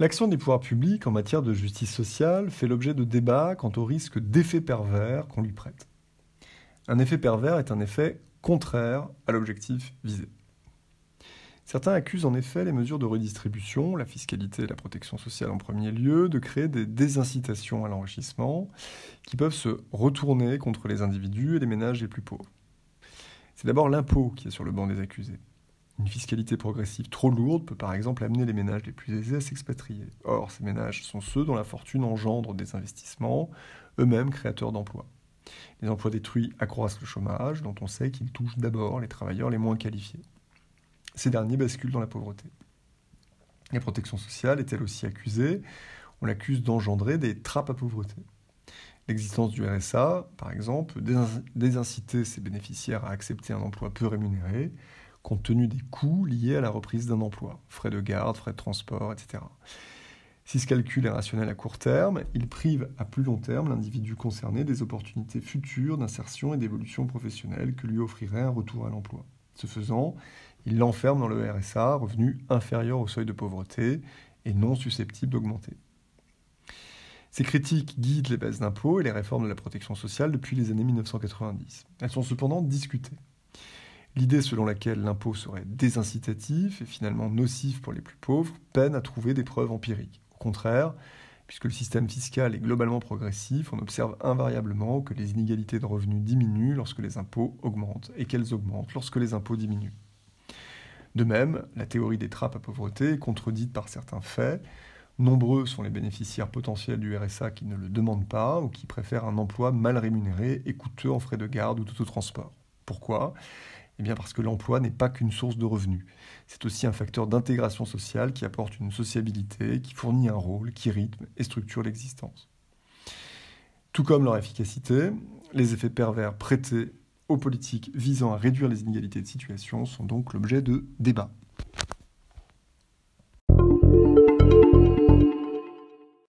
L'action des pouvoirs publics en matière de justice sociale fait l'objet de débats quant au risque d'effet pervers qu'on lui prête. Un effet pervers est un effet contraire à l'objectif visé. Certains accusent en effet les mesures de redistribution, la fiscalité et la protection sociale en premier lieu, de créer des désincitations à l'enrichissement qui peuvent se retourner contre les individus et les ménages les plus pauvres. C'est d'abord l'impôt qui est sur le banc des accusés. Une fiscalité progressive trop lourde peut par exemple amener les ménages les plus aisés à s'expatrier. Or, ces ménages sont ceux dont la fortune engendre des investissements, eux-mêmes créateurs d'emplois. Les emplois détruits accroissent le chômage, dont on sait qu'il touche d'abord les travailleurs les moins qualifiés. Ces derniers basculent dans la pauvreté. La protection sociale est elle aussi accusée. On l'accuse d'engendrer des trappes à pauvreté. L'existence du RSA, par exemple, désinciter ses bénéficiaires à accepter un emploi peu rémunéré, compte tenu des coûts liés à la reprise d'un emploi, frais de garde, frais de transport, etc. Si ce calcul est rationnel à court terme, il prive à plus long terme l'individu concerné des opportunités futures d'insertion et d'évolution professionnelle que lui offrirait un retour à l'emploi. Ce faisant, il l'enferme dans le RSA, revenu inférieur au seuil de pauvreté et non susceptible d'augmenter. Ces critiques guident les baisses d'impôts et les réformes de la protection sociale depuis les années 1990. Elles sont cependant discutées. L'idée selon laquelle l'impôt serait désincitatif et finalement nocif pour les plus pauvres peine à trouver des preuves empiriques. Au contraire, puisque le système fiscal est globalement progressif, on observe invariablement que les inégalités de revenus diminuent lorsque les impôts augmentent et qu'elles augmentent lorsque les impôts diminuent. De même, la théorie des trappes à pauvreté est contredite par certains faits. Nombreux sont les bénéficiaires potentiels du RSA qui ne le demandent pas ou qui préfèrent un emploi mal rémunéré et coûteux en frais de garde ou d'autotransport. Pourquoi? Eh bien parce que l'emploi n'est pas qu'une source de revenus. C'est aussi un facteur d'intégration sociale qui apporte une sociabilité, qui fournit un rôle, qui rythme et structure l'existence. Tout comme leur efficacité, les effets pervers prêtés aux politiques visant à réduire les inégalités de situation sont donc l'objet de débats.